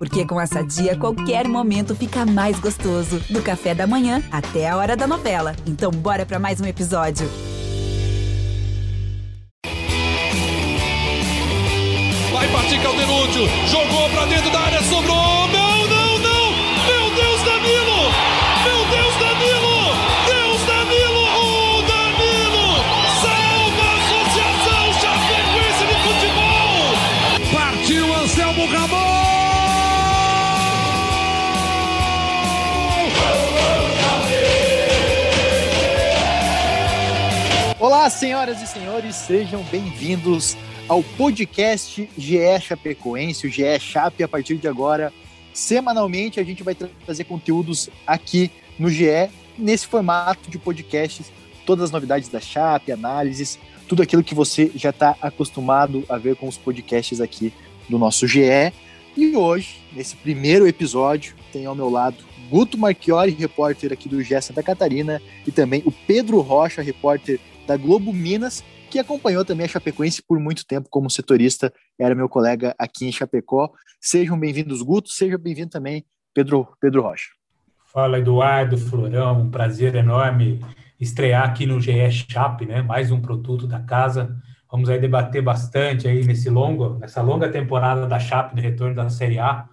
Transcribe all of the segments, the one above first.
Porque com essa dia, qualquer momento fica mais gostoso. Do café da manhã até a hora da novela. Então, bora para mais um episódio. Vai partir Caldenúcio. Jogou Senhoras e senhores, sejam bem-vindos ao podcast GE Chapecoense, o GE Chape. A partir de agora, semanalmente, a gente vai tra trazer conteúdos aqui no GE, nesse formato de podcasts, todas as novidades da Chape, análises, tudo aquilo que você já está acostumado a ver com os podcasts aqui do nosso GE. E hoje, nesse primeiro episódio, tem ao meu lado Guto Marchiori, repórter aqui do GE Santa Catarina, e também o Pedro Rocha, repórter da Globo Minas, que acompanhou também a Chapecoense por muito tempo como setorista, era meu colega aqui em Chapecó. Sejam bem-vindos, Guto, seja bem-vindo também, Pedro, Pedro Rocha. Fala, Eduardo, Florão, um prazer enorme estrear aqui no GE Chape, né? Mais um produto da casa. Vamos aí debater bastante aí nesse longo, nessa longa temporada da Chape do retorno da Série A.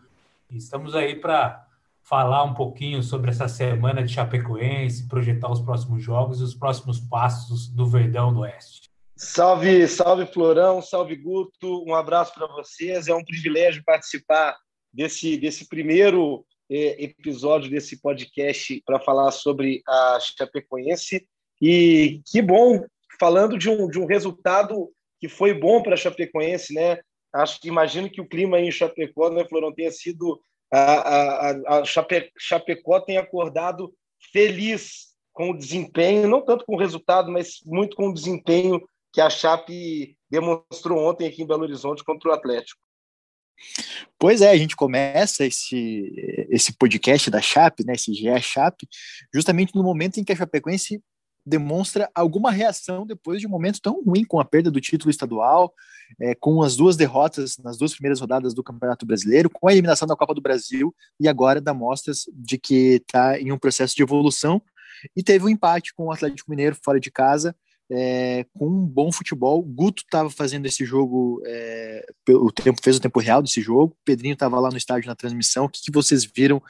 Estamos aí para falar um pouquinho sobre essa semana de Chapecoense, projetar os próximos jogos e os próximos passos do Verdão do Oeste. Salve, salve Florão, salve Guto, um abraço para vocês. É um privilégio participar desse, desse primeiro eh, episódio desse podcast para falar sobre a Chapecoense. E que bom, falando de um, de um resultado que foi bom para a Chapecoense, né? Acho que imagino que o clima em Chapecó, né, Florão, tenha sido a, a, a Chape, Chapecó tem acordado feliz com o desempenho, não tanto com o resultado, mas muito com o desempenho que a Chape demonstrou ontem aqui em Belo Horizonte contra o Atlético. Pois é, a gente começa esse, esse podcast da Chape, né, esse GE Chape, justamente no momento em que a Chapecoense demonstra alguma reação depois de um momento tão ruim com a perda do título estadual, é, com as duas derrotas nas duas primeiras rodadas do Campeonato Brasileiro, com a eliminação da Copa do Brasil e agora dá mostras de que está em um processo de evolução e teve um empate com o Atlético Mineiro fora de casa, é, com um bom futebol. Guto estava fazendo esse jogo, é, o tempo fez o tempo real desse jogo. Pedrinho estava lá no estádio na transmissão. O que, que vocês viram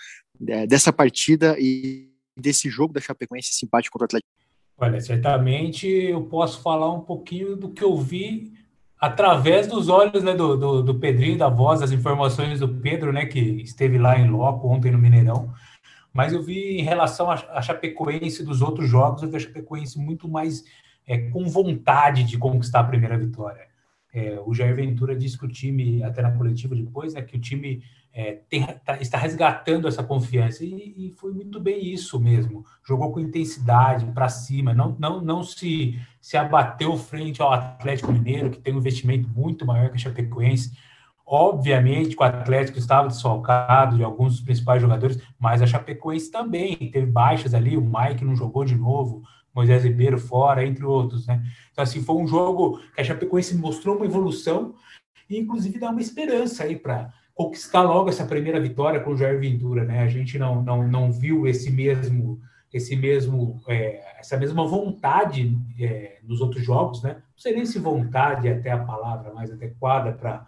dessa partida e desse jogo da Chapecoense, esse empate contra o Atlético? Olha, certamente eu posso falar um pouquinho do que eu vi através dos olhos né, do, do, do, Pedrinho, da voz, das informações do Pedro, né, que esteve lá em loco ontem no Mineirão. Mas eu vi em relação à Chapecoense dos outros jogos, eu vi a Chapecoense muito mais é, com vontade de conquistar a primeira vitória. É, o Jair Ventura disse que o time, até na coletiva depois, né, que o time é, tem, tá, está resgatando essa confiança e, e, foi muito bem isso mesmo. Jogou com intensidade para cima, não, não, não se, se abateu frente ao Atlético Mineiro, que tem um investimento muito maior que a Chapecoense. Obviamente que o Atlético estava desfalcado de alguns dos principais jogadores, mas a Chapecoense também teve baixas ali. O Mike não jogou de novo, Moisés Ribeiro fora, entre outros, né? Então, assim, foi um jogo que a Chapecoense mostrou uma evolução e, inclusive, dá uma esperança aí para conquistar logo essa primeira vitória com o Jair Ventura, né? A gente não, não, não viu esse mesmo esse mesmo é, essa mesma vontade é, nos outros jogos, né? Não seria se vontade até a palavra mais adequada para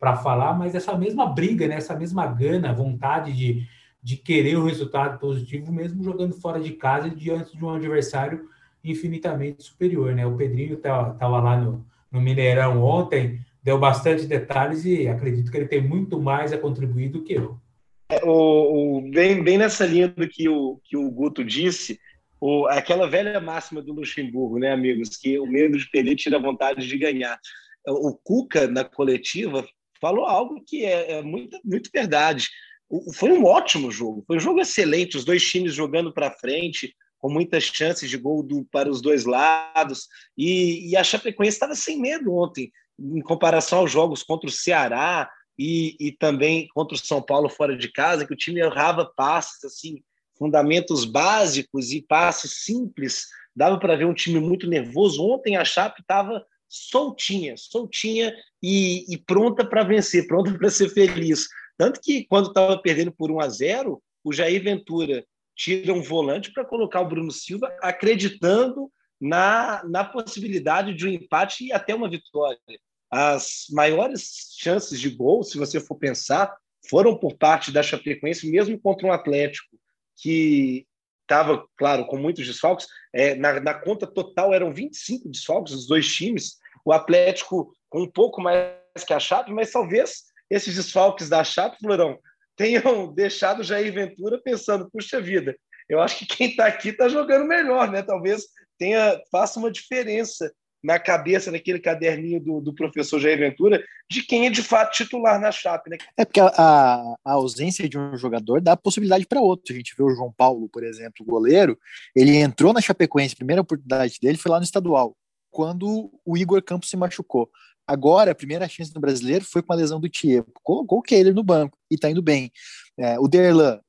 para falar, mas essa mesma briga, né? Essa mesma gana, vontade de, de querer o resultado positivo, mesmo jogando fora de casa diante de um adversário infinitamente superior, né? O Pedrinho estava lá no, no Mineirão ontem, deu bastante detalhes e acredito que ele tem muito mais a contribuir do que eu. É, o, o, bem, bem nessa linha do que o, que o Guto disse, o, aquela velha máxima do Luxemburgo, né, amigos, que o medo de perder tira vontade de ganhar. O Cuca, na coletiva, falou algo que é, é muito, muito verdade. Foi um ótimo jogo, foi um jogo excelente, os dois times jogando para frente, com muitas chances de gol do, para os dois lados, e, e a Chapecoense estava sem medo ontem em comparação aos jogos contra o Ceará e, e também contra o São Paulo fora de casa, que o time errava passes, assim, fundamentos básicos e passes simples. Dava para ver um time muito nervoso. Ontem a Chape estava soltinha, soltinha e, e pronta para vencer, pronta para ser feliz. Tanto que, quando estava perdendo por 1 a 0 o Jair Ventura tira um volante para colocar o Bruno Silva, acreditando na, na possibilidade de um empate e até uma vitória. As maiores chances de gol, se você for pensar, foram por parte da Chapecoense, mesmo contra um Atlético que estava, claro, com muitos desfalques. É, na, na, conta total eram 25 desfalques dos dois times. O Atlético com um pouco mais que a Chape, mas talvez esses desfalques da Chape, Florão, tenham deixado Jair Ventura pensando, puxa vida, eu acho que quem está aqui está jogando melhor, né? Talvez tenha faça uma diferença na cabeça, naquele caderninho do, do professor Jair Ventura, de quem é de fato titular na Chape. Né? É porque a, a, ausência de um jogador dá possibilidade para outro. A gente vê o João Paulo, por exemplo, goleiro, ele entrou na Chapecoense, a primeira oportunidade dele foi lá no estadual, quando o Igor Campos se machucou. Agora, a primeira chance do brasileiro foi com a lesão do Thiago. Colocou o Kehler no banco e está indo bem. É, o Derlan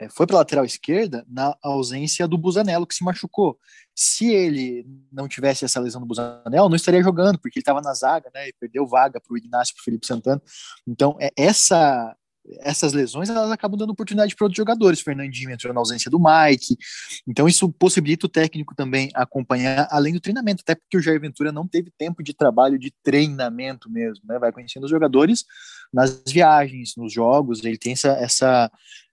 é, foi para a lateral esquerda na ausência do Busanello, que se machucou. Se ele não tivesse essa lesão do Busanello, não estaria jogando, porque ele estava na zaga, né, e perdeu vaga para o Ignacio e para o Felipe Santana. Então, é, essa essas lesões elas acabam dando oportunidade para outros jogadores. Fernandinho entrou na ausência do Mike, então isso possibilita o técnico também acompanhar além do treinamento, até porque o Jair Ventura não teve tempo de trabalho de treinamento mesmo, né? Vai conhecendo os jogadores nas viagens, nos jogos, ele tem essa, essa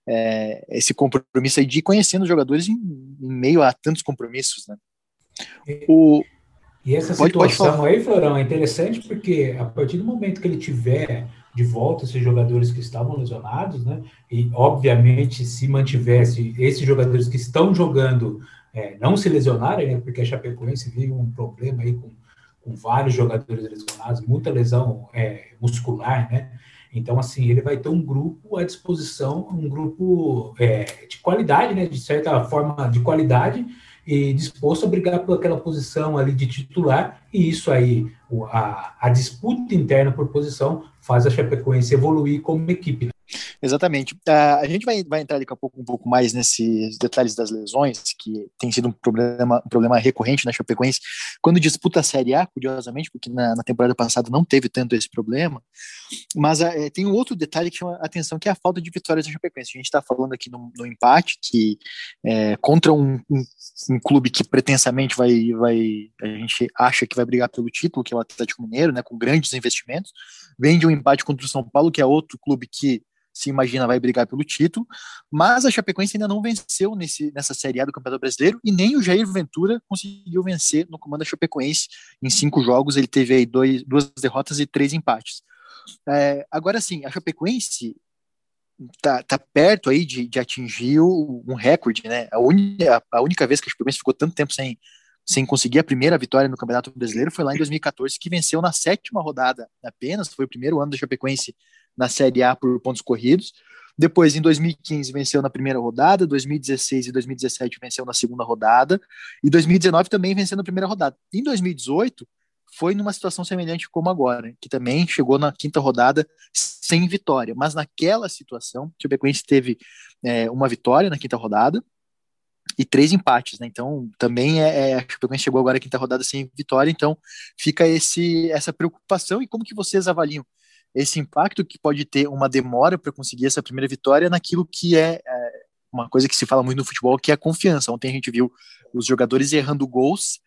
é, esse compromisso aí de ir conhecendo os jogadores em, em meio a tantos compromissos, né? O, e essa pode, situação pode aí, Florão, é interessante porque a partir do momento que ele tiver de volta esses jogadores que estavam lesionados, né? E obviamente se mantivesse esses jogadores que estão jogando é, não se lesionarem, né? Porque a Chapecoense vive um problema aí com, com vários jogadores lesionados, muita lesão é, muscular, né? Então, assim, ele vai ter um grupo à disposição, um grupo é, de qualidade, né? De certa forma, de qualidade, e disposto a brigar por aquela posição ali de titular, e isso aí, a, a disputa interna por posição, faz a Chapecoense evoluir como equipe. Exatamente. Uh, a gente vai, vai entrar daqui a pouco um pouco mais nesses detalhes das lesões, que tem sido um problema, um problema recorrente na Chapecoense, quando disputa a Série A, curiosamente, porque na, na temporada passada não teve tanto esse problema, mas uh, tem um outro detalhe que chama a atenção, que é a falta de vitórias da Chapecoense. A gente está falando aqui no, no, empate, que é, contra um, um, um, clube que pretensamente vai, vai, a gente acha que vai brigar pelo título, que é o Atlético Mineiro, né, com grandes investimentos, vem de um empate contra o São Paulo, que é outro clube que se imagina vai brigar pelo título, mas a Chapecoense ainda não venceu nesse, nessa Série A do Campeonato Brasileiro e nem o Jair Ventura conseguiu vencer no comando da Chapecoense em cinco jogos, ele teve aí dois, duas derrotas e três empates. É, agora sim, a Chapecoense tá, tá perto aí de, de atingir um recorde, né? A, única, a única vez que a Chapecoense ficou tanto tempo sem, sem conseguir a primeira vitória no Campeonato Brasileiro foi lá em 2014, que venceu na sétima rodada apenas, foi o primeiro ano da Chapecoense na Série A por pontos corridos. Depois, em 2015, venceu na primeira rodada, 2016 e 2017 venceu na segunda rodada, e 2019 também venceu na primeira rodada. Em 2018, foi numa situação semelhante como agora, que também chegou na quinta rodada sem vitória. Mas naquela situação, o Chapecoense teve é, uma vitória na quinta rodada e três empates, né? Então também é, é a Chapecoense chegou agora na quinta rodada sem vitória, então fica esse essa preocupação. E como que vocês avaliam esse impacto que pode ter uma demora para conseguir essa primeira vitória naquilo que é, é, uma coisa que se fala muito no futebol, que é a confiança. Ontem a gente viu os jogadores errando gols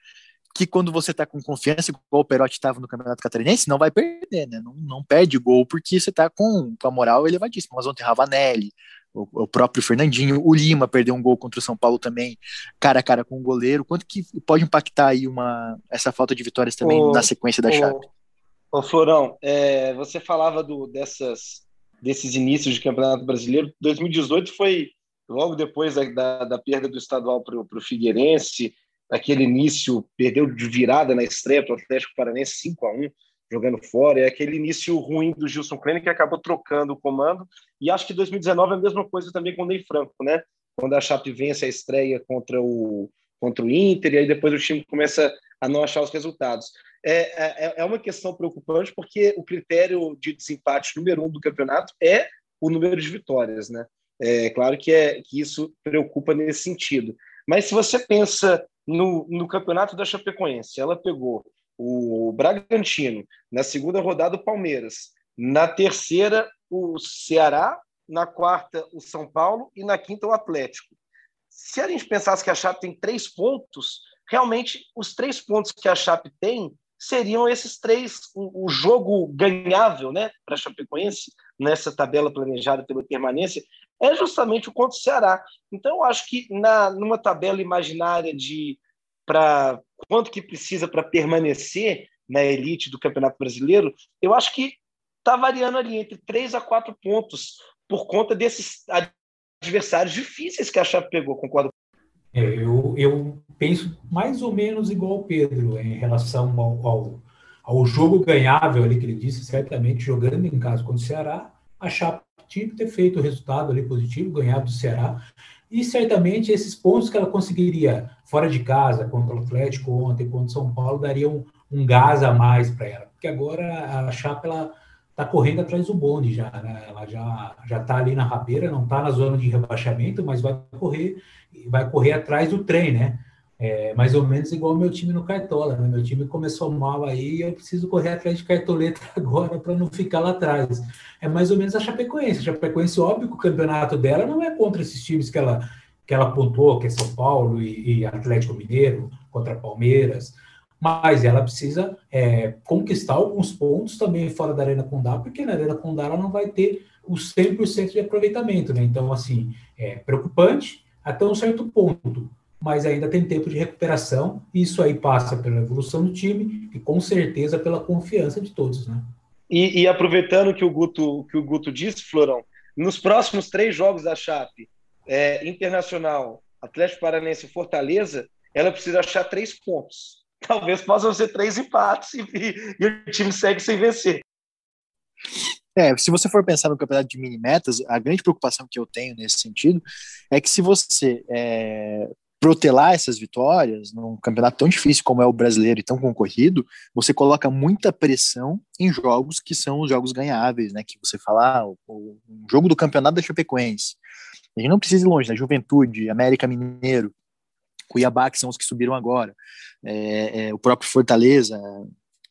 que quando você está com confiança, igual o Perotti estava no Campeonato Catarinense, não vai perder, né? Não, não perde gol porque você está com, com a moral elevadíssima. Mas ontem Ravanelli, o, o, próprio Fernandinho, o Lima perdeu um gol contra o São Paulo também, cara a cara com o goleiro. Quanto que pode impactar aí uma, essa falta de vitórias também na sequência da o, chave? Ô, Florão, é, você falava do, dessas, desses inícios de Campeonato Brasileiro. 2018 foi logo depois da, da, da perda do estadual para o Figueirense, aquele início, perdeu de virada na estreia para o Atlético Paranense 5 a 1 jogando fora, é aquele início ruim do Gilson Klein que acabou trocando o comando, e acho que 2019 é a mesma coisa também com o Ney Franco, né? Quando a Chape vence a estreia contra o, contra o Inter, e aí depois o time começa a não achar os resultados. É, é, é uma questão preocupante porque o critério de desempate número um do campeonato é o número de vitórias, né? É claro que, é, que isso preocupa nesse sentido. Mas se você pensa no, no campeonato da Chapecoense, ela pegou o Bragantino, na segunda rodada o Palmeiras, na terceira o Ceará, na quarta o São Paulo e na quinta o Atlético. Se a gente pensasse que a Chape tem três pontos, realmente os três pontos que a Chape tem seriam esses três, o, jogo ganhável né, para Chapecoense, nessa tabela planejada pela permanência, é justamente o contra o Ceará. Então, eu acho que na, numa tabela imaginária de para quanto que precisa para permanecer na elite do Campeonato Brasileiro, eu acho que está variando ali entre três a quatro pontos por conta desses adversários difíceis que a Chape pegou, concordo? É, eu, eu penso mais ou menos igual o Pedro em relação ao, ao, ao, jogo ganhável ali que ele disse, certamente jogando em casa contra o Ceará, a Chape tinha que ter feito o resultado ali positivo, ganhado do Ceará, e certamente esses pontos que ela conseguiria fora de casa, contra o Atlético ontem, contra o São Paulo, dariam um, um gás a mais para ela, porque agora a Chape ela está correndo atrás do bonde já, né? Ela já já está ali na rabeira, não está na zona de rebaixamento, mas vai correr vai correr atrás do trem, né? É, mais ou menos igual meu time no Cartola, né? Meu time começou mal aí eu preciso correr atrás de cartoleta agora para não ficar lá atrás. É mais ou menos a Chapecoense. A Chapecoense, óbvio que o campeonato dela não é contra esses times que ela, que ela pontuou, que é São Paulo e, e Atlético Mineiro, contra Palmeiras, mas ela precisa é, conquistar alguns pontos também fora da Arena Condá, porque na Arena Condá ela não vai ter o 100% de aproveitamento, né? Então, assim, é preocupante até um certo ponto, mas ainda tem tempo de recuperação, e isso aí passa pela evolução do time e com certeza pela confiança de todos, né? E, e aproveitando que o Guto que o Guto disse, Florão, nos próximos três jogos da Chape, é, Internacional, Atlético Paranense e Fortaleza, ela precisa achar três pontos talvez possam ser três empates e, e, o time segue sem vencer. É, se você for pensar no campeonato de mini metas, a grande preocupação que eu tenho nesse sentido é que se você é, protelar essas vitórias num campeonato tão difícil como é o brasileiro e tão concorrido, você coloca muita pressão em jogos que são os jogos ganháveis, né? Que você fala, ah, o, o jogo do campeonato da Chapecoense. A gente não precisa ir longe, né? Juventude, América Mineiro, Cuiabá, que são os que subiram agora, é, é, o próprio Fortaleza,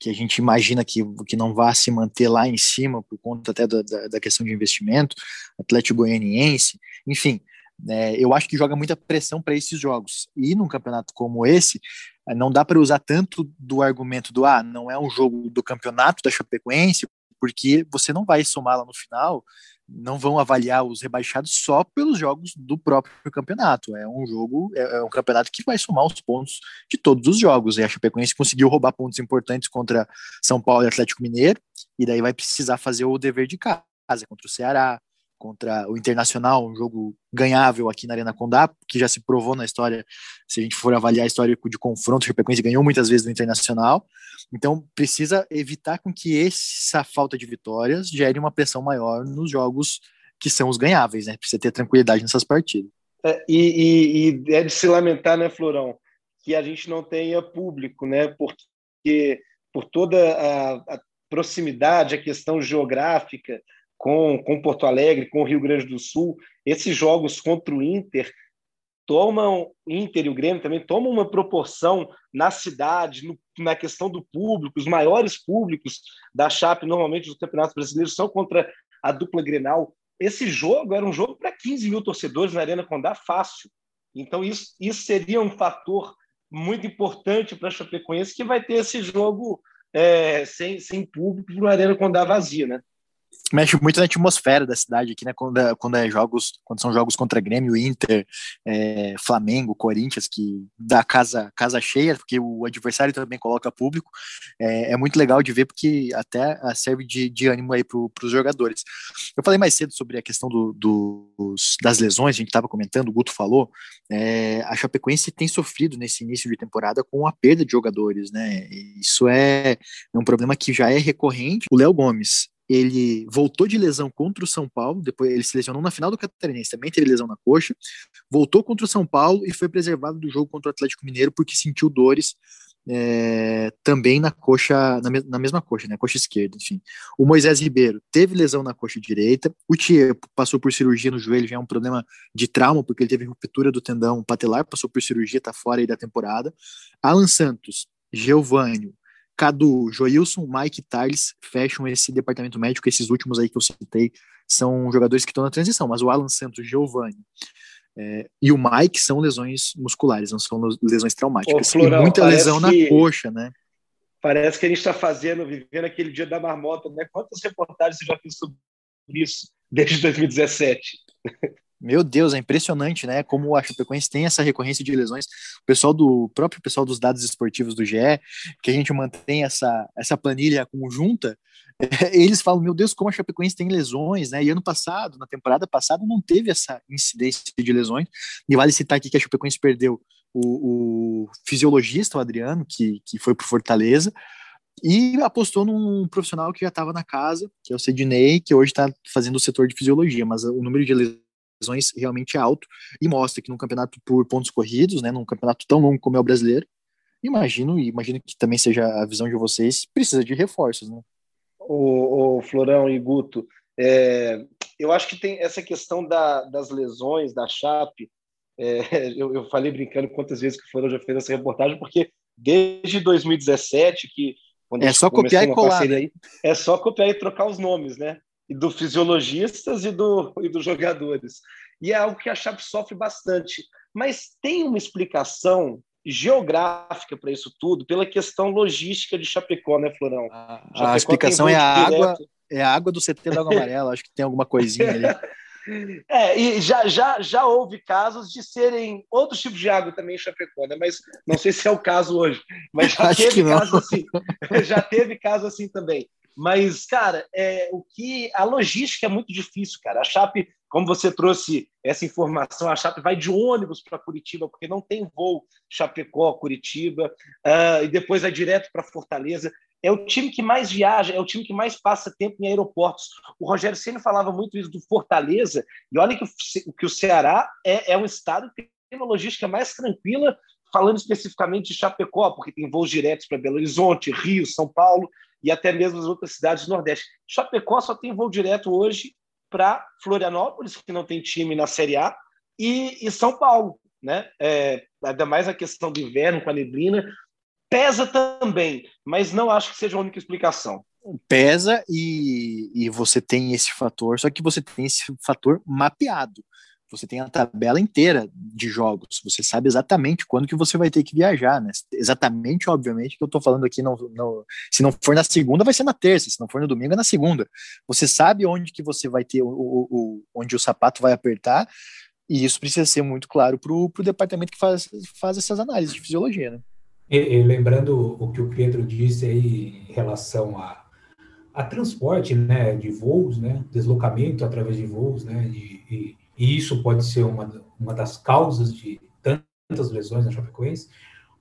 que a gente imagina que, que não vá se manter lá em cima por conta até da, da, da questão de investimento, Atlético Goianiense, enfim, é, eu acho que joga muita pressão para esses jogos. E num campeonato como esse, não dá para usar tanto do argumento do ah, não é um jogo do campeonato da Chapecoense, porque você não vai somar lá no final não vão avaliar os rebaixados só pelos jogos do próprio campeonato. É um jogo, é, é um campeonato que vai somar os pontos de todos os jogos. E a Chapecoense conseguiu roubar pontos importantes contra São Paulo e Atlético Mineiro, e daí vai precisar fazer o dever de casa contra o Ceará, contra o Internacional, um jogo ganhável aqui na Arena Condá, que já se provou na história, se a gente for avaliar a história de confronto, o Chapecoense ganhou muitas vezes no Internacional, então precisa evitar com que essa falta de vitórias gere uma pressão maior nos jogos que são os ganháveis, né? Precisa ter tranquilidade nessas partidas. É, e, e, e, é de se lamentar, né, Florão, que a gente não tenha público, né? Porque por toda a, a proximidade, a questão geográfica, com, com Porto Alegre, com o Rio Grande do Sul, esses jogos contra o Inter tomam, Inter e o Grêmio também tomam uma proporção na cidade, no, na questão do público, os maiores públicos da Chape, normalmente dos campeonatos brasileiros, são contra a dupla Grenal. Esse jogo era um jogo para 15 mil torcedores na Arena Condá, fácil. Então, isso, isso seria um fator muito importante para a Chapecoense, que vai ter esse jogo é, sem, sem público na Arena Condá vazia, né? Mexe muito na atmosfera da cidade aqui, né? Quando, é, quando é jogos, quando são jogos contra Grêmio, Inter, é, Flamengo, Corinthians, que dá casa, casa cheia, porque o adversário também coloca público. É, é muito legal de ver, porque até serve de, de ânimo aí para os jogadores. Eu falei mais cedo sobre a questão do, dos, das lesões, a gente estava comentando, o Guto falou. É, a Chapecoense tem sofrido nesse início de temporada com a perda de jogadores, né? Isso é, é um problema que já é recorrente. O Léo Gomes ele voltou de lesão contra o São Paulo, depois ele se lesionou na final do Catarinense, também teve lesão na coxa, voltou contra o São Paulo e foi preservado do jogo contra o Atlético Mineiro porque sentiu dores é, também na coxa, na, na, mesma coxa, né, coxa esquerda, enfim. O Moisés Ribeiro teve lesão na coxa direita, o Tiepo passou por cirurgia no joelho, já é um problema de trauma, porque ele teve ruptura do tendão patelar, passou por cirurgia, tá fora aí da temporada. Alan Santos, Geovânio, Cadu, Joilson, Mike Tales fecham esse departamento médico, esses últimos aí que eu citei são jogadores que estão na transição, mas o Alan Santos, Giovanni é, e o Mike são lesões musculares, não são lesões traumáticas. Ô, Florão, muita lesão na coxa, né? Parece que a gente está fazendo, vivendo aquele dia da marmota, né? Quantas reportagens você já fez sobre isso desde 2017? Meu Deus, é impressionante, né? Como a Chapecoense tem essa recorrência de lesões. O pessoal do próprio pessoal dos dados esportivos do GE, que a gente mantém essa, essa planilha conjunta, eles falam, meu Deus, como a Chapecoense tem lesões, né? E ano passado, na temporada passada, não teve essa incidência de lesões. E vale citar aqui que a Chapecoense perdeu o, o fisiologista, o Adriano, que, que foi para Fortaleza, e apostou num profissional que já estava na casa, que é o Sidney, que hoje está fazendo o setor de fisiologia, mas o número de lesões realmente é alto e mostra que num campeonato por pontos corridos, né, num campeonato tão longo como é o brasileiro, imagino e imagino que também seja a visão de vocês, precisa de reforços, né? O, o Florão e Guto, é, eu acho que tem essa questão da, das lesões da Chape. É, eu, eu, falei brincando quantas vezes que o Florão já fez essa reportagem, porque desde 2017 que é só copiar e colar. Né? Aí, é só copiar e trocar os nomes, né? E do fisiologistas e do e dos jogadores. E é algo que a Chape sofre bastante. Mas tem uma explicação geográfica para isso tudo, pela questão logística de Chapecó, né, Florão? A, a explicação é a água, é a água do CT da Água Amarela, acho que tem alguma coisinha ali. É, e já, já, já houve casos de serem outros tipos de água também em Chapecó, né? Mas não sei se é o caso hoje. Mas já Acho teve caso assim. Já teve caso assim também. Mas, cara, é, o que a logística é muito difícil, cara. A Chape, como você trouxe essa informação, a Chape vai de ônibus para Curitiba, porque não tem voo Chapecó, Curitiba, uh, e depois é direto para Fortaleza é o time que mais viaja, é o time que mais passa tempo em aeroportos. O Rogério sempre falava muito isso do Fortaleza, e olha que o, que o Ceará é, é um estado que tem uma logística mais tranquila, falando especificamente de Chapecó, porque tem voos diretos para Belo Horizonte, Rio, São Paulo e até mesmo as outras cidades do Nordeste. Chapecó só tem voo direto hoje para Florianópolis, que não tem time na Série A, e, e São Paulo. Né? É, ainda mais a questão do inverno com a neblina, Pesa também, mas não acho que seja a única explicação. Pesa e, e você tem esse fator, só que você tem esse fator mapeado. Você tem a tabela inteira de jogos, você sabe exatamente quando que você vai ter que viajar, né? Exatamente, obviamente, que eu tô falando aqui, não, não, se não for na segunda, vai ser na terça, se não for no domingo, é na segunda. Você sabe onde que você vai ter, o, o, o onde o sapato vai apertar, e isso precisa ser muito claro para o departamento que faz, faz essas análises de fisiologia, né? E, e, lembrando o que o Pedro disse aí em relação a, a transporte, né, de voos, né, deslocamento através de voos, né, e, e isso pode ser uma, uma das causas de tantas lesões na Chapecoense.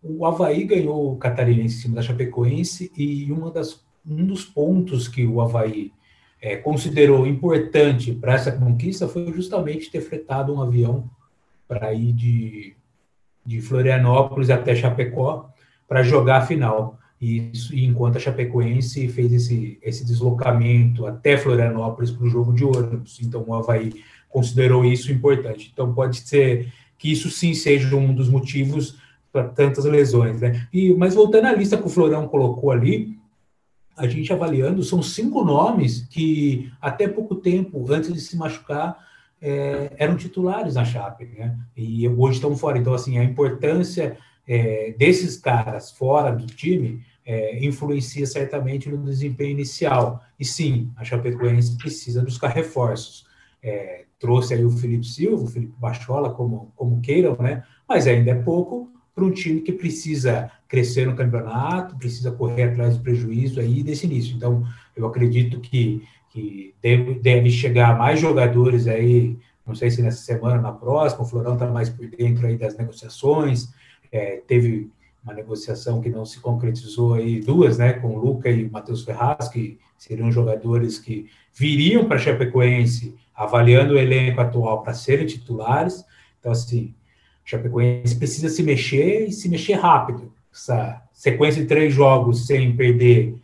O Havaí ganhou o Catarinense em cima da Chapecoense e uma das, um dos pontos que o Havaí é, considerou importante para essa conquista foi justamente ter fretado um avião para ir de, de Florianópolis até Chapecó para jogar a final. E, isso, enquanto a Chapecoense fez esse, esse deslocamento até Florianópolis para o jogo de ônibus. Então o Havaí considerou isso importante. Então pode ser que isso sim seja um dos motivos para tantas lesões. Né? E, mas voltando à lista que o Florão colocou ali, a gente avaliando, são cinco nomes que até pouco tempo, antes de se machucar, é, eram titulares na Chape, né? E hoje estão fora. Então, assim, a importância é, desses caras fora do time é, influencia certamente no desempenho inicial. E sim, a Chapecoense precisa buscar reforços. É, trouxe aí o Felipe Silva, o Felipe Bachola, como, como queiram, né? Mas ainda é pouco para um time que precisa crescer no campeonato, precisa correr atrás do prejuízo aí desse início. Então, eu acredito que, que deve, deve chegar mais jogadores aí, não sei se nessa semana, na próxima, o Florão está mais por dentro aí das negociações, é, teve uma negociação que não se concretizou aí, duas, né, com o Luca e o Matheus Ferraz, que seriam jogadores que viriam para Chapecoense avaliando o elenco atual para serem titulares. Então, assim, a Chapecoense precisa se mexer e se mexer rápido. Essa sequência de três jogos sem perder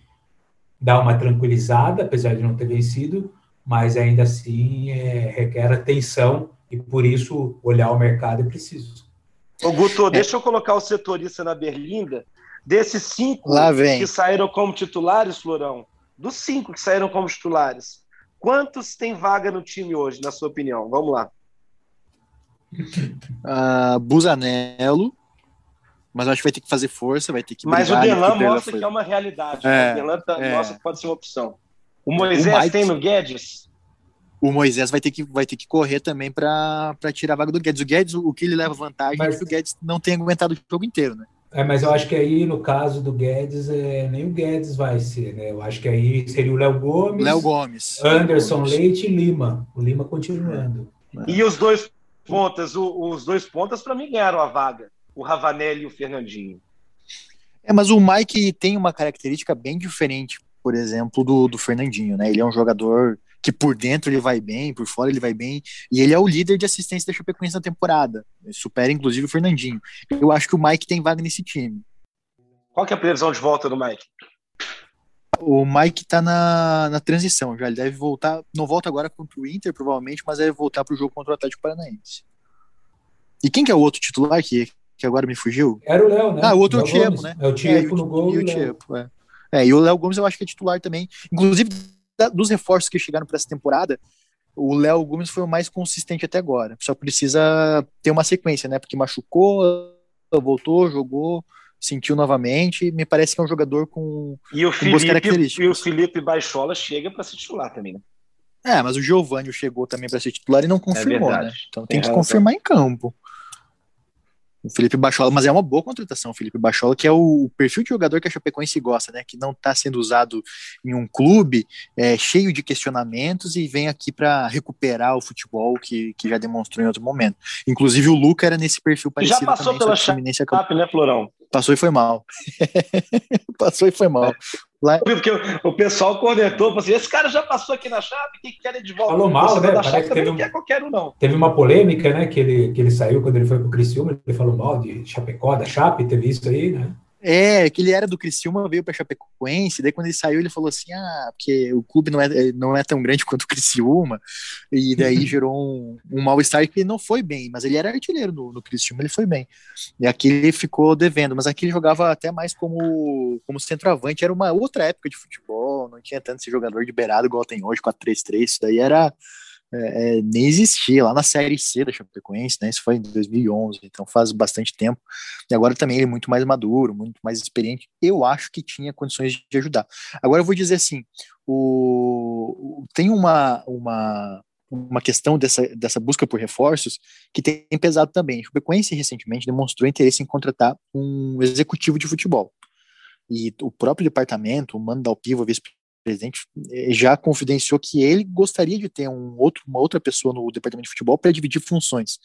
dá uma tranquilizada, apesar de não ter vencido, mas ainda assim é, requer atenção e por isso olhar o mercado é preciso. Ô, Guto, é. deixa eu colocar o setorista na berlinda, Desses cinco que saíram como titulares, Florão, dos cinco que saíram como titulares, quantos tem vaga no time hoje, na sua opinião? Vamos lá. Uh, Busanello, mas acho que vai ter que fazer força, vai ter que. Mas o Delan mostra que é uma realidade. É, né? O Delan tá, é. mostra que pode ser uma opção. O Moisés o Mike, tem no Guedes? O Moisés vai ter que, vai ter que correr também para tirar a vaga do Guedes. O Guedes, o que ele leva vantagem mas, é que o Guedes não tem aguentado o jogo inteiro, né? É, mas eu acho que aí, no caso do Guedes, é, nem o Guedes vai ser, né? Eu acho que aí seria o Léo Gomes, Léo Gomes, Anderson Gomes. Leite e Lima. O Lima continuando. É. E os dois pontas, o, os dois pontas, para mim, ganharam a vaga. O Ravanelli e o Fernandinho. É, mas o Mike tem uma característica bem diferente, por exemplo, do, do Fernandinho, né? Ele é um jogador que por dentro ele vai bem, por fora ele vai bem, e ele é o líder de assistência da Chapecoense na temporada. Ele supera inclusive o Fernandinho. Eu acho que o Mike tem vaga nesse time. Qual que é a previsão de volta do Mike? O Mike tá na, na transição, já ele deve voltar, não volta agora contra o Inter, provavelmente, mas deve voltar pro jogo contra o Atlético Paranaense. E quem que é o outro titular que, que agora me fugiu? Era o Léo, né? Ah, o outro é o Tiepo, né? É o Tiepo é, no gol. E o Tiepo, é. é. E o Léo Gomes eu acho que é titular também. Inclusive, dos reforços que chegaram para essa temporada, o Léo Gomes foi o mais consistente até agora. Só precisa ter uma sequência, né? Porque machucou, voltou, jogou, sentiu novamente. Me parece que é um jogador com, e o com Felipe, boas características. E o Felipe Baixola chega para ser titular também, né? É, mas o Giovanni chegou também para ser titular e não confirmou, é né? Então tem, tem que razão. confirmar em campo. O Felipe Bachola, mas é uma boa contratação, o Felipe Bachola, que é o perfil de jogador que a Chapecoense gosta, né? Que não está sendo usado em um clube é, cheio de questionamentos e vem aqui para recuperar o futebol que, que já demonstrou em outro momento. Inclusive o Luca era nesse perfil parecido. Já passou também, pela Chape, né, Florão? Passou e foi mal. passou e foi mal. Lá... Porque o pessoal cornetou, falou assim, esse cara já passou aqui na Chape, que quer de volta? Falou mal, né? Parece que teve, um... qualquer um, não. teve uma polêmica, né, que ele, que ele saiu quando ele foi pro Criciúma, ele falou mal de Chapecó, da Chape, teve isso aí, né? É, que ele era do Criciúma, veio para Chapecoense, daí quando ele saiu ele falou assim, ah, porque o clube não é, não é tão grande quanto o Criciúma, e daí gerou um, um mal-estar que não foi bem, mas ele era artilheiro no, no Criciúma, ele foi bem. E aqui ele ficou devendo, mas aqui ele jogava até mais como, como centroavante, era uma outra época de futebol, não tinha tanto esse jogador de beirado igual tem hoje, 4-3-3, isso daí era é, é, nem existia lá na Série C da Chapecoense, né? Isso foi em 2011, então faz bastante tempo. E agora também ele é muito mais maduro, muito mais experiente. Eu acho que tinha condições de ajudar. Agora eu vou dizer assim, o, tem uma, uma, uma questão dessa, dessa busca por reforços que tem pesado também. A Chapecoense recentemente demonstrou interesse em contratar um executivo de futebol. E o próprio departamento, o Mano Dalpiva, presidente eh, já confidenciou que ele gostaria de ter um outro, uma outra pessoa no departamento de futebol para dividir funções.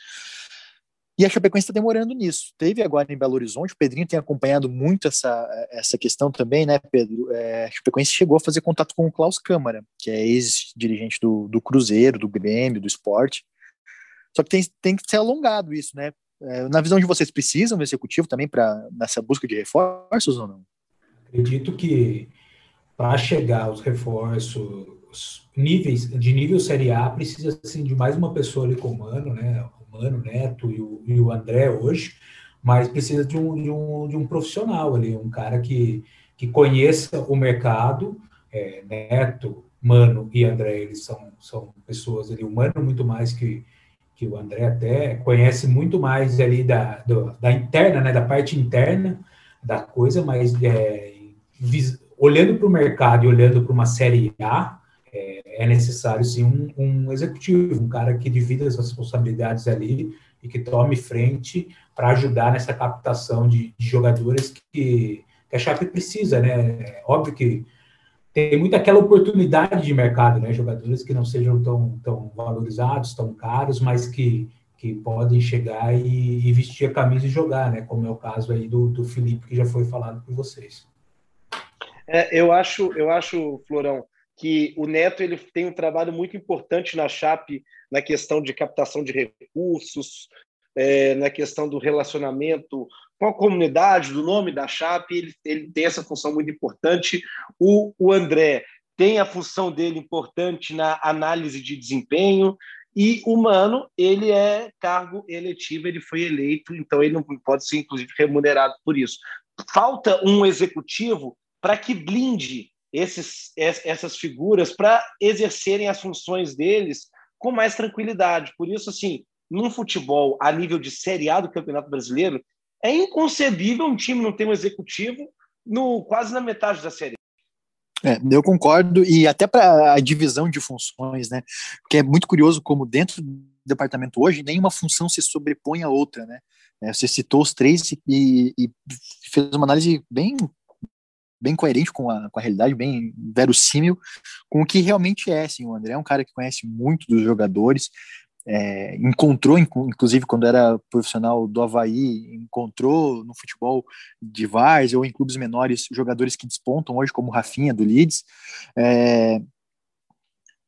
E a Chapecoense está demorando nisso. Teve agora em Belo Horizonte, o Pedrinho tem acompanhado muito essa, essa questão também, né, Pedro? É, a Chapecoense chegou a fazer contato com o Klaus Câmara, que é ex-dirigente do, do Cruzeiro, do Grêmio, do esporte. Só que tem, tem que ser alongado isso, né? É, na visão de vocês, precisam do executivo também para nessa busca de reforços ou não? Acredito que para chegar aos reforços níveis de nível Série A precisa assim de mais uma pessoa ali com o Mano, né? O Mano, Neto e o, e o André hoje, mas precisa de um, de um, de um profissional ali, um cara que, que conheça o mercado. É, Neto, Mano e André, eles são, são pessoas ali, o Mano muito mais que, que o André até conhece muito mais ali da, do, da interna, né, da parte interna da coisa, mas é, olhando para o mercado e olhando para uma série A, é, é necessário sim um, um, executivo, um cara que divida as responsabilidades ali e que tome frente para ajudar nessa captação de, de jogadores que, que, a Chape precisa, né? É óbvio que tem muita aquela oportunidade de mercado, né? Jogadores que não sejam tão, tão valorizados, tão caros, mas que, que podem chegar e, e vestir a camisa e jogar, né? Como é o caso aí do, do Felipe, que já foi falado por vocês. É, eu acho, eu acho, Florão, que o Neto ele tem um trabalho muito importante na Chape na questão de captação de recursos, é, na questão do relacionamento com a comunidade, do nome da Chape, ele, ele tem essa função muito importante. O, o André tem a função dele importante na análise de desempenho, e o Mano, ele é cargo eletivo, ele foi eleito, então ele não pode ser, inclusive, remunerado por isso. falta um executivo para que blinde esses, essas figuras para exercerem as funções deles com mais tranquilidade. Por isso, assim, num futebol a nível de Série A do Campeonato Brasileiro, é inconcebível um time não ter um executivo no quase na metade da série. É, eu concordo, e até para a divisão de funções, né? Porque é muito curioso como dentro do departamento hoje, nenhuma função se sobrepõe à outra, né? É, você citou os três e, e, fez uma análise bem bem coerente com a, com a realidade, bem verossímil com o que realmente é. Assim, o André é um cara que conhece muito dos jogadores, é, encontrou, inclusive quando era profissional do Havaí, encontrou no futebol de Vars ou em clubes menores jogadores que despontam hoje, como Rafinha do Leeds. É,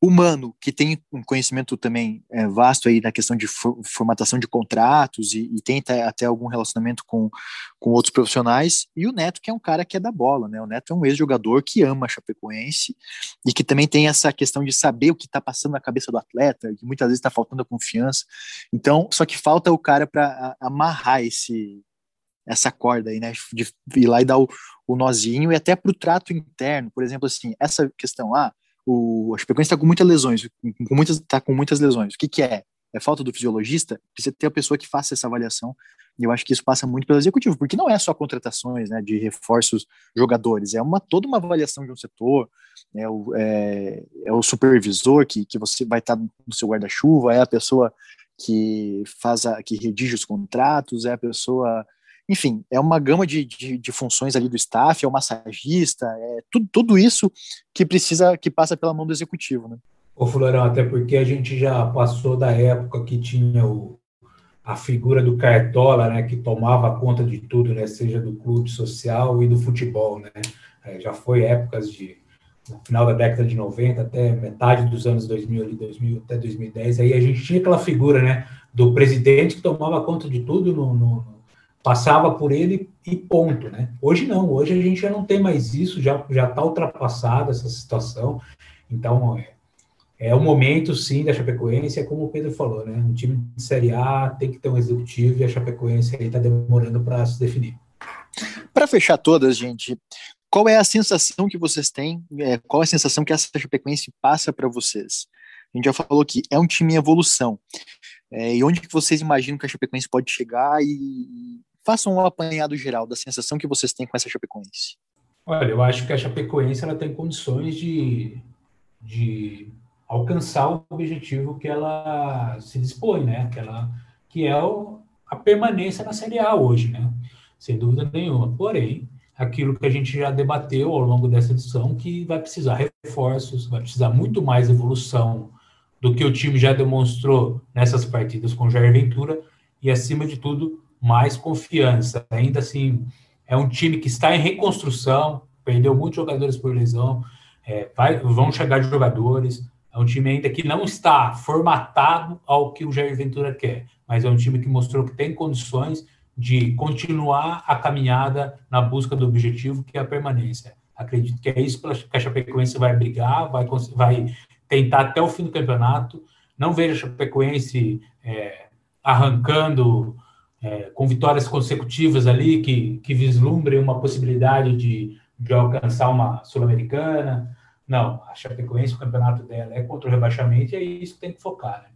humano, que tem um conhecimento também é, vasto aí na questão de for, formatação de contratos e, e tem até, até, algum relacionamento com, com outros profissionais, e o Neto, que é um cara que é da bola, né? O Neto é um ex-jogador que ama a Chapecoense e que também tem essa questão de saber o que está passando na cabeça do atleta, que muitas vezes está faltando a confiança. Então, só que falta o cara para amarrar esse essa corda aí, né, de ir lá e dar o, o nozinho e até para o trato interno, por exemplo, assim, essa questão, ah, o, a Chapecoense está com muitas lesões, com muitas, tá com muitas lesões. O que, que é? É falta do fisiologista? Precisa ter a pessoa que faça essa avaliação. E eu acho que isso passa muito pelo executivo, porque não é só contratações né, de reforços jogadores, é uma toda uma avaliação de um setor, é o, é, é o supervisor que, que você vai estar no seu guarda-chuva, é a pessoa que faz a, que redige os contratos, é a pessoa enfim, é uma gama de, de, de, funções ali do staff, é o massagista, é tudo, tudo isso que precisa, que passa pela mão do executivo, né? Ô Florão, até porque a gente já passou da época que tinha o, a figura do Cartola, né, que tomava conta de tudo, né, seja do clube social e do futebol, né, é, já foi épocas de, no final da década de 90 até metade dos anos 2000, ali, 2000 até 2010, aí a gente tinha aquela figura, né, do presidente que tomava conta de tudo no, no passava por ele e ponto, né? Hoje não, hoje a gente já não tem mais isso, já já está ultrapassada essa situação. Então é, é o momento sim da Chapecoense, é como o Pedro falou, né? Um time de Série A tem que ter um executivo e a Chapecoense aí está demorando para se definir. Para fechar todas, gente, qual é a sensação que vocês têm? É, qual é a sensação que essa Chapecoense passa para vocês? A gente já falou que é um time em evolução. É, e onde que vocês imaginam que a Chapecoense pode chegar e, Façam um apanhado geral da sensação que vocês têm com essa Chapecoense. Olha, eu acho que a Chapecoense ela tem condições de, de alcançar o objetivo que ela se dispõe, né? Que, ela, que é o, a permanência na Série A hoje, né? Sem dúvida nenhuma. Porém, aquilo que a gente já debateu ao longo dessa edição, que vai precisar reforços, vai precisar muito mais evolução do que o time já demonstrou nessas partidas com Jair Ventura e, acima de tudo, mais confiança. Ainda assim, é um time que está em reconstrução, perdeu muitos jogadores por lesão, é, vai, vão chegar de jogadores. É um time ainda que não está formatado ao que o Jair Ventura quer, mas é um time que mostrou que tem condições de continuar a caminhada na busca do objetivo, que é a permanência. Acredito que é isso que a Chapecoense vai brigar, vai, vai tentar até o fim do campeonato. Não vejo a Chapecoense é, arrancando é, com vitórias consecutivas ali, que, que vislumbrem uma possibilidade de, de alcançar uma Sul-Americana. Não, a Chapecoense, o campeonato dela é contra o rebaixamento e é isso que tem que focar. Né?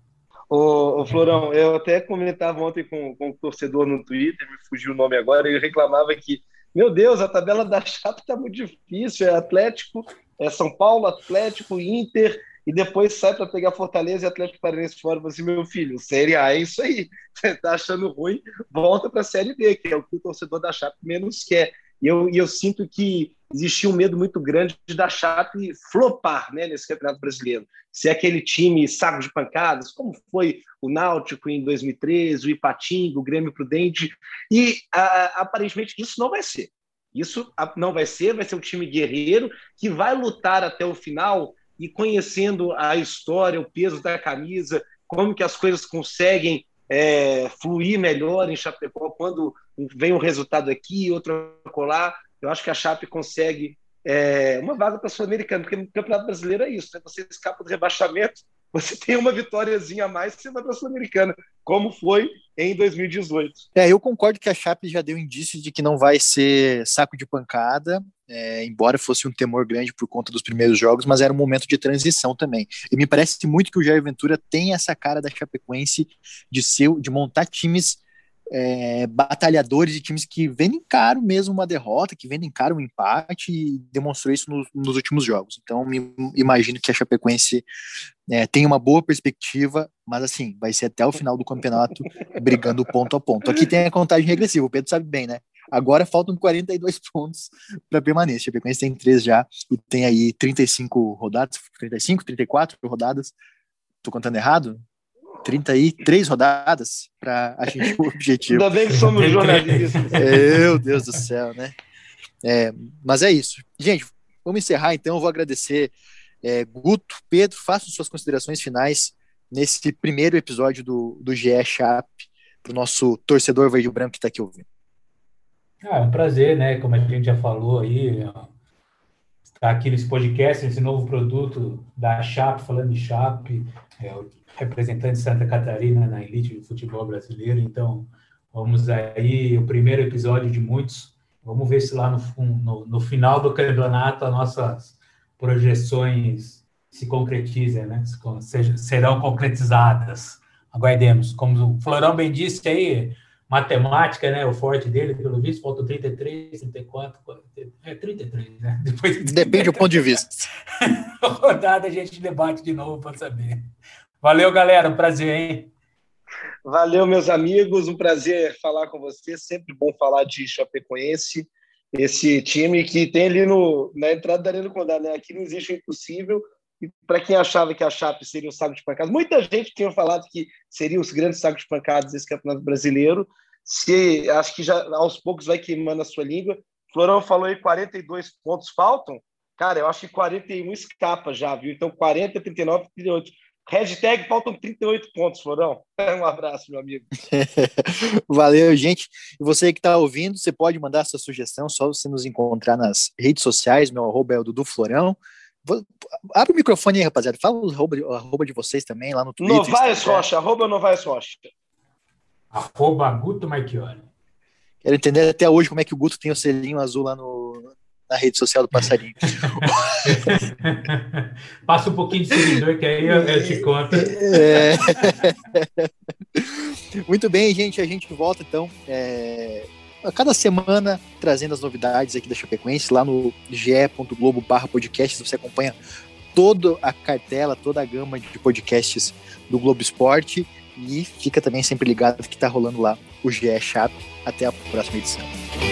Ô, ô, Florão, eu até comentava ontem com, com torcedor no Twitter, me fugiu o nome agora, ele reclamava que, meu Deus, a tabela da Chape está muito difícil, é Atlético, é São Paulo, Atlético, Inter, e depois sai para pegar Fortaleza e Atlético Paranaense fora fala assim, meu filho, Série A é isso aí. Você tá achando ruim, volta para a Série B, que é o que o torcedor da Chape menos quer. E eu, e eu sinto que existia um medo muito grande da Chape flopar né, nesse Campeonato Brasileiro. Ser aquele time saco de pancadas, como foi o Náutico em 2013, o Ipatinga, o Grêmio Prudente. E a, aparentemente isso não vai ser. Isso não vai ser, vai ser um time guerreiro que vai lutar até o final e conhecendo a história, o peso da camisa, como que as coisas conseguem é, fluir melhor em Chapecó quando vem um resultado aqui, outro colar. Eu acho que a Chape consegue é, uma vaga para a Sul-Americana, porque no Campeonato Brasileiro é isso, né? você escapa do rebaixamento você tem uma vitóriazinha a mais, você vai para a Sul-Americana, como foi em 2018. É, eu concordo que a Chape já deu indício de que não vai ser saco de pancada, é, embora fosse um temor grande por conta dos primeiros jogos, mas era um momento de transição também. E me parece muito que o Jair Ventura tem essa cara da Chapecoense de ser, de montar times é, batalhadores e times que vendem caro mesmo uma derrota, que vendem caro um empate e demonstrou isso no, nos últimos jogos. Então, me, imagino que a Chapecoense é, tem uma boa perspectiva, mas assim, vai ser até o final do campeonato brigando ponto a ponto. Aqui tem a contagem regressiva, o Pedro sabe bem, né? Agora faltam 42 pontos para permanência. A Chapecoense tem 3 já e tem aí 35 rodadas, 35, 34 rodadas. Tô contando errado? 33 rodadas para atingir o objetivo. Ainda bem que somos jornalistas. Meu Deus do céu, né? É, mas é isso. Gente, vamos encerrar então. Eu vou agradecer é, Guto, Pedro, façam suas considerações finais nesse primeiro episódio do, do GE Chap para o nosso torcedor verde-branco que está aqui ouvindo. Ah, é um prazer, né? Como a gente já falou aí, estar aqui nesse podcast, esse novo produto da Chap, falando de Chap. É, representante de Santa Catarina na elite do futebol brasileiro. Então, vamos aí, o primeiro episódio de muitos. Vamos ver se lá no, no, no final do campeonato as nossas projeções se concretizem, né? Sejam, serão concretizadas. Aguardemos. Como o Florão bem disse aí, matemática, né? O forte dele, pelo visto, faltam 33, 34, 40, é 33, né? Depois... Depende do ponto de vista. Rodada a gente debate de novo para saber. Valeu, galera. Um prazer, hein? Valeu, meus amigos. Um prazer falar com você. Sempre bom falar de Chapecoense, esse time que tem ali no, na entrada da Arena Condado, né? Aqui não existe o impossível. E para quem achava que a Chape seria o saco de pancadas, muita gente tinha falado que seria os grandes sacos de pancadas desse campeonato brasileiro. Se acho que já aos poucos vai queimando a sua língua. Florão falou aí 42 pontos faltam. Cara, eu acho que 41 escapa já, viu? Então 40, 39, 38 Hashtag faltam 38 pontos, Florão. Um abraço, meu amigo. Valeu, gente. E você que está ouvindo, você pode mandar sua sugestão, só você nos encontrar nas redes sociais, meu arroba é o Dudu Florão. Abre o microfone aí, rapaziada. Fala o arroba, arroba de vocês também lá no Twitter. Novaes Rocha, arroba Novaes Rocha. Arroba Guto Marchiori. Quero entender até hoje como é que o Guto tem o selinho azul lá no, na rede social do Passarinho. Passa um pouquinho de seguidor que aí eu, eu te conto. É... Muito bem, gente. A gente volta então é... a cada semana trazendo as novidades aqui da Chapecoense lá no ge.globo podcast. Você acompanha toda a cartela, toda a gama de podcasts do Globo Esporte e fica também sempre ligado que está rolando lá o GE Chape. Até a próxima edição.